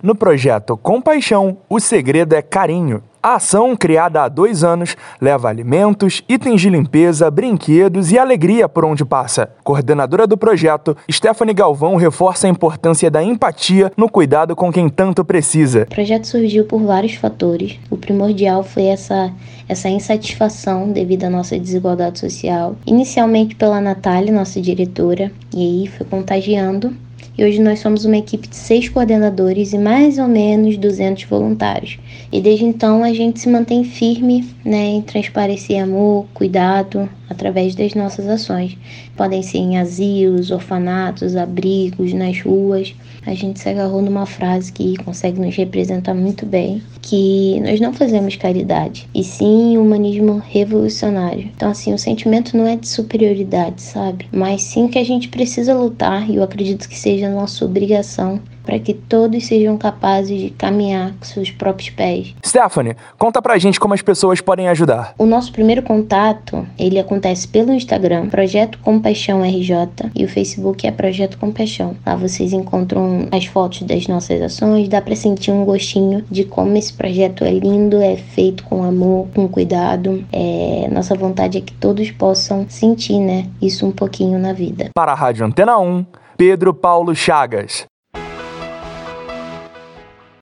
No projeto Compaixão, o segredo é carinho. A ação, criada há dois anos, leva alimentos, itens de limpeza, brinquedos e alegria por onde passa. Coordenadora do projeto, Stephanie Galvão reforça a importância da empatia no cuidado com quem tanto precisa. O projeto surgiu por vários fatores. O primordial foi essa, essa insatisfação devido à nossa desigualdade social. Inicialmente pela Natália, nossa diretora, e aí foi contagiando e hoje nós somos uma equipe de seis coordenadores e mais ou menos 200 voluntários. E desde então a gente se mantém firme né, em transparecer amor, cuidado através das nossas ações. Podem ser em asilos, orfanatos, abrigos, nas ruas. A gente se agarrou numa frase que consegue nos representar muito bem, que nós não fazemos caridade, e sim humanismo revolucionário. Então assim, o sentimento não é de superioridade, sabe? Mas sim que a gente precisa lutar, e eu acredito que seja nossa obrigação para que todos sejam capazes de caminhar com seus próprios pés. Stephanie, conta pra gente como as pessoas podem ajudar. O nosso primeiro contato, ele acontece pelo Instagram, Projeto Compaixão RJ, e o Facebook é Projeto Compaixão. Lá vocês encontram as fotos das nossas ações, dá para sentir um gostinho de como esse projeto é lindo, é feito com amor, com cuidado. É, nossa vontade é que todos possam sentir, né, isso um pouquinho na vida. Para a Rádio Antena 1, Pedro Paulo Chagas.